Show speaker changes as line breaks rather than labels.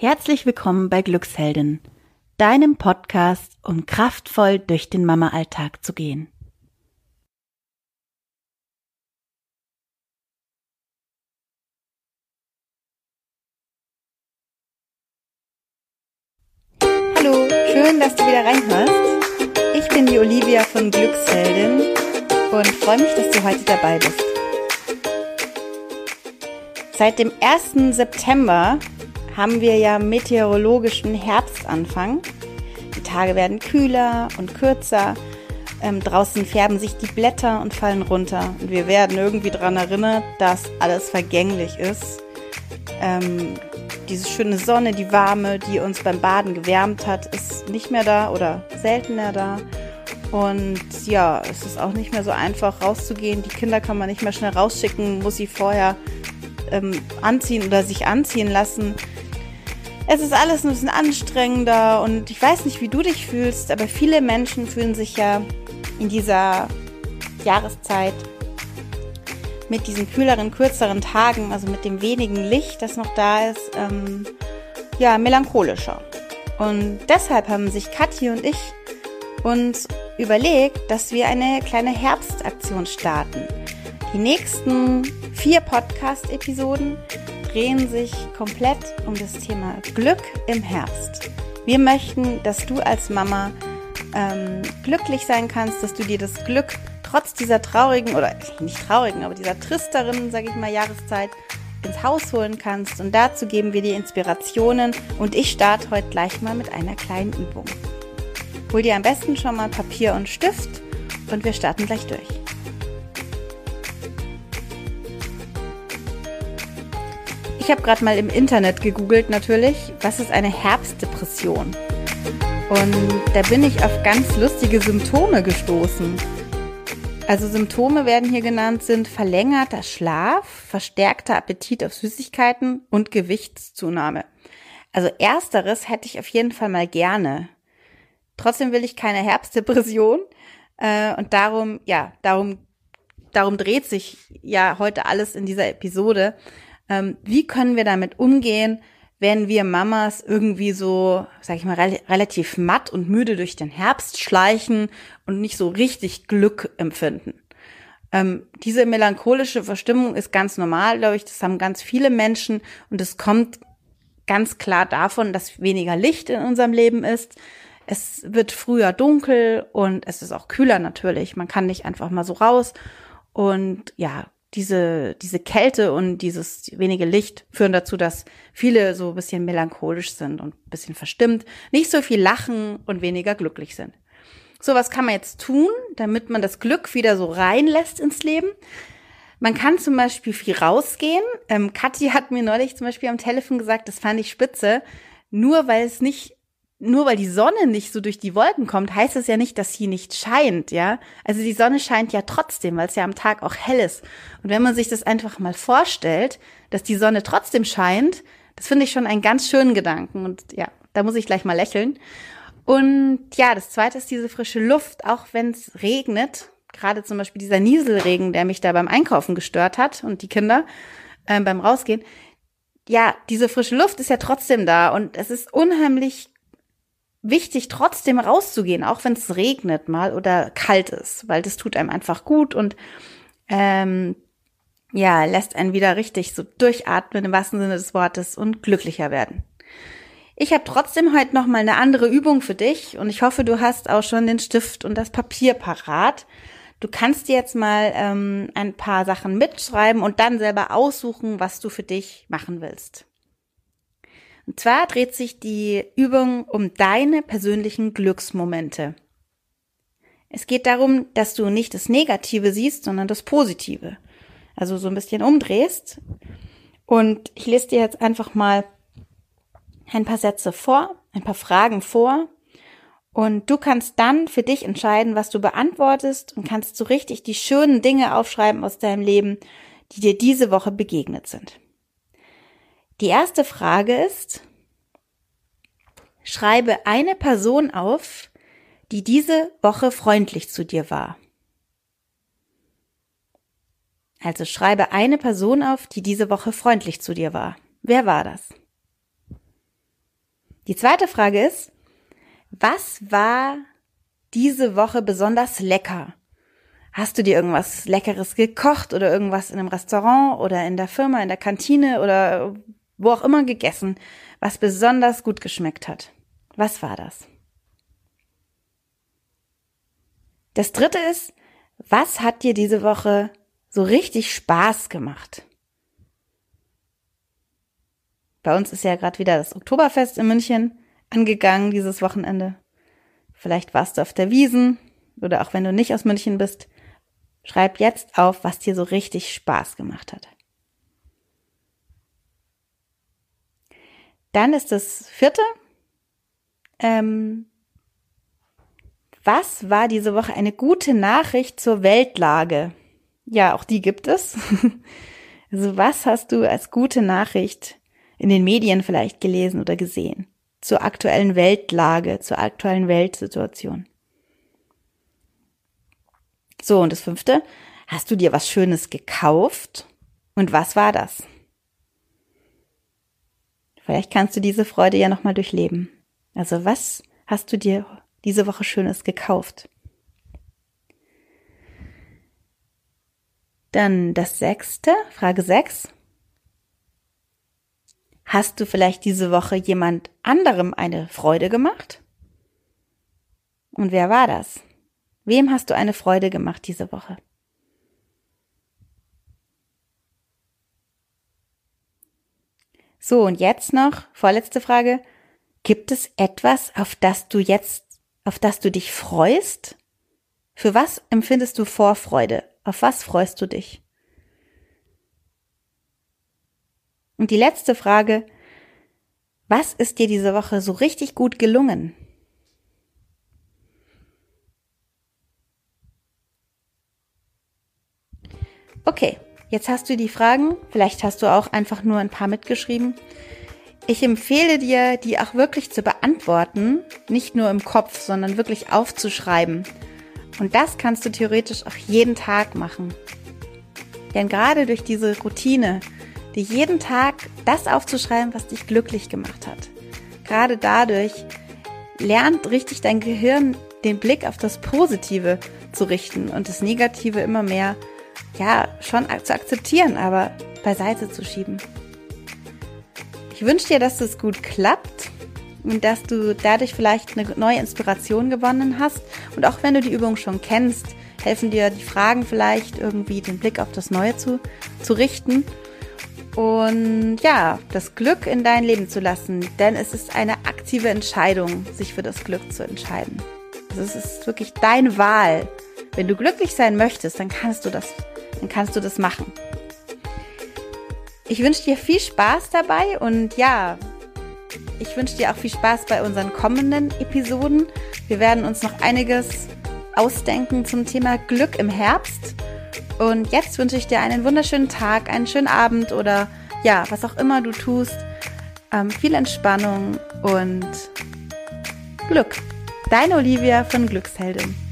Herzlich willkommen bei Glücksheldin, deinem Podcast, um kraftvoll durch den Mama-Alltag zu gehen. Hallo, schön, dass du wieder reinhörst. Ich bin die Olivia von Glücksheldin und freue mich, dass du heute dabei bist. Seit dem 1. September haben wir ja meteorologischen Herbstanfang. Die Tage werden kühler und kürzer. Ähm, draußen färben sich die Blätter und fallen runter. Und wir werden irgendwie daran erinnert, dass alles vergänglich ist. Ähm, diese schöne Sonne, die warme, die uns beim Baden gewärmt hat, ist nicht mehr da oder seltener da. Und ja, es ist auch nicht mehr so einfach rauszugehen. Die Kinder kann man nicht mehr schnell rausschicken, muss sie vorher ähm, anziehen oder sich anziehen lassen. Es ist alles ein bisschen anstrengender und ich weiß nicht, wie du dich fühlst, aber viele Menschen fühlen sich ja in dieser Jahreszeit mit diesen kühleren, kürzeren Tagen, also mit dem wenigen Licht, das noch da ist, ähm, ja, melancholischer. Und deshalb haben sich Kathi und ich uns überlegt, dass wir eine kleine Herbstaktion starten. Die nächsten vier Podcast-Episoden drehen sich komplett um das Thema Glück im Herbst. Wir möchten, dass du als Mama ähm, glücklich sein kannst, dass du dir das Glück trotz dieser traurigen oder nicht traurigen, aber dieser tristeren, sage ich mal, Jahreszeit ins Haus holen kannst. Und dazu geben wir dir Inspirationen. Und ich starte heute gleich mal mit einer kleinen Übung. Hol dir am besten schon mal Papier und Stift und wir starten gleich durch. Ich habe gerade mal im Internet gegoogelt natürlich, was ist eine Herbstdepression? Und da bin ich auf ganz lustige Symptome gestoßen. Also Symptome werden hier genannt sind verlängerter Schlaf, verstärkter Appetit auf Süßigkeiten und Gewichtszunahme. Also ersteres hätte ich auf jeden Fall mal gerne. Trotzdem will ich keine Herbstdepression äh, und darum, ja, darum, darum dreht sich ja heute alles in dieser Episode ähm, wie können wir damit umgehen, wenn wir Mamas irgendwie so, sag ich mal, re relativ matt und müde durch den Herbst schleichen und nicht so richtig Glück empfinden. Ähm, diese melancholische Verstimmung ist ganz normal, glaube ich. Das haben ganz viele Menschen und es kommt ganz klar davon, dass weniger Licht in unserem Leben ist. Es wird früher dunkel und es ist auch kühler natürlich. Man kann nicht einfach mal so raus. Und ja, diese, diese Kälte und dieses wenige Licht führen dazu, dass viele so ein bisschen melancholisch sind und ein bisschen verstimmt, nicht so viel lachen und weniger glücklich sind. So, was kann man jetzt tun, damit man das Glück wieder so reinlässt ins Leben? Man kann zum Beispiel viel rausgehen. Ähm, Kathi hat mir neulich zum Beispiel am Telefon gesagt, das fand ich spitze. Nur weil es nicht nur weil die Sonne nicht so durch die Wolken kommt, heißt es ja nicht, dass sie nicht scheint, ja. Also die Sonne scheint ja trotzdem, weil es ja am Tag auch hell ist. Und wenn man sich das einfach mal vorstellt, dass die Sonne trotzdem scheint, das finde ich schon einen ganz schönen Gedanken. Und ja, da muss ich gleich mal lächeln. Und ja, das zweite ist diese frische Luft, auch wenn es regnet. Gerade zum Beispiel dieser Nieselregen, der mich da beim Einkaufen gestört hat und die Kinder äh, beim Rausgehen. Ja, diese frische Luft ist ja trotzdem da und es ist unheimlich wichtig, trotzdem rauszugehen, auch wenn es regnet mal oder kalt ist, weil das tut einem einfach gut und ähm, ja, lässt einen wieder richtig so durchatmen im wahrsten Sinne des Wortes und glücklicher werden. Ich habe trotzdem heute noch mal eine andere Übung für dich und ich hoffe, du hast auch schon den Stift und das Papier parat. Du kannst dir jetzt mal ähm, ein paar Sachen mitschreiben und dann selber aussuchen, was du für dich machen willst. Und zwar dreht sich die Übung um deine persönlichen Glücksmomente. Es geht darum, dass du nicht das Negative siehst, sondern das Positive. Also so ein bisschen umdrehst. Und ich lese dir jetzt einfach mal ein paar Sätze vor, ein paar Fragen vor. Und du kannst dann für dich entscheiden, was du beantwortest und kannst so richtig die schönen Dinge aufschreiben aus deinem Leben, die dir diese Woche begegnet sind. Die erste Frage ist, schreibe eine Person auf, die diese Woche freundlich zu dir war. Also schreibe eine Person auf, die diese Woche freundlich zu dir war. Wer war das? Die zweite Frage ist, was war diese Woche besonders lecker? Hast du dir irgendwas Leckeres gekocht oder irgendwas in einem Restaurant oder in der Firma, in der Kantine oder wo auch immer gegessen, was besonders gut geschmeckt hat? Was war das? Das dritte ist, was hat dir diese Woche so richtig Spaß gemacht? Bei uns ist ja gerade wieder das Oktoberfest in München angegangen dieses Wochenende. Vielleicht warst du auf der Wiesen oder auch wenn du nicht aus München bist, schreib jetzt auf, was dir so richtig Spaß gemacht hat. Dann ist das vierte. Ähm, was war diese Woche eine gute Nachricht zur Weltlage? Ja, auch die gibt es. Also was hast du als gute Nachricht in den Medien vielleicht gelesen oder gesehen? Zur aktuellen Weltlage, zur aktuellen Weltsituation. So, und das fünfte, hast du dir was Schönes gekauft? Und was war das? Vielleicht kannst du diese Freude ja nochmal durchleben. Also was hast du dir diese Woche Schönes gekauft? Dann das sechste, Frage sechs. Hast du vielleicht diese Woche jemand anderem eine Freude gemacht? Und wer war das? Wem hast du eine Freude gemacht diese Woche? So, und jetzt noch, vorletzte Frage. Gibt es etwas, auf das du jetzt, auf das du dich freust? Für was empfindest du Vorfreude? Auf was freust du dich? Und die letzte Frage, was ist dir diese Woche so richtig gut gelungen? Okay, jetzt hast du die Fragen, vielleicht hast du auch einfach nur ein paar mitgeschrieben. Ich empfehle dir, die auch wirklich zu beantworten, nicht nur im Kopf, sondern wirklich aufzuschreiben. Und das kannst du theoretisch auch jeden Tag machen. Denn gerade durch diese Routine dir jeden Tag das aufzuschreiben, was dich glücklich gemacht hat. Gerade dadurch lernt richtig dein Gehirn den Blick auf das Positive zu richten und das Negative immer mehr, ja, schon zu akzeptieren, aber beiseite zu schieben. Ich wünsche dir, dass es gut klappt und dass du dadurch vielleicht eine neue Inspiration gewonnen hast. Und auch wenn du die Übung schon kennst, helfen dir die Fragen vielleicht irgendwie den Blick auf das Neue zu, zu richten und ja, das Glück in dein Leben zu lassen, denn es ist eine aktive Entscheidung, sich für das Glück zu entscheiden. Also es ist wirklich deine Wahl. Wenn du glücklich sein möchtest, dann kannst du das, dann kannst du das machen. Ich wünsche dir viel Spaß dabei und ja, ich wünsche dir auch viel Spaß bei unseren kommenden Episoden. Wir werden uns noch einiges ausdenken zum Thema Glück im Herbst. Und jetzt wünsche ich dir einen wunderschönen Tag, einen schönen Abend oder ja, was auch immer du tust. Ähm, viel Entspannung und Glück. Deine Olivia von Glücksheldin.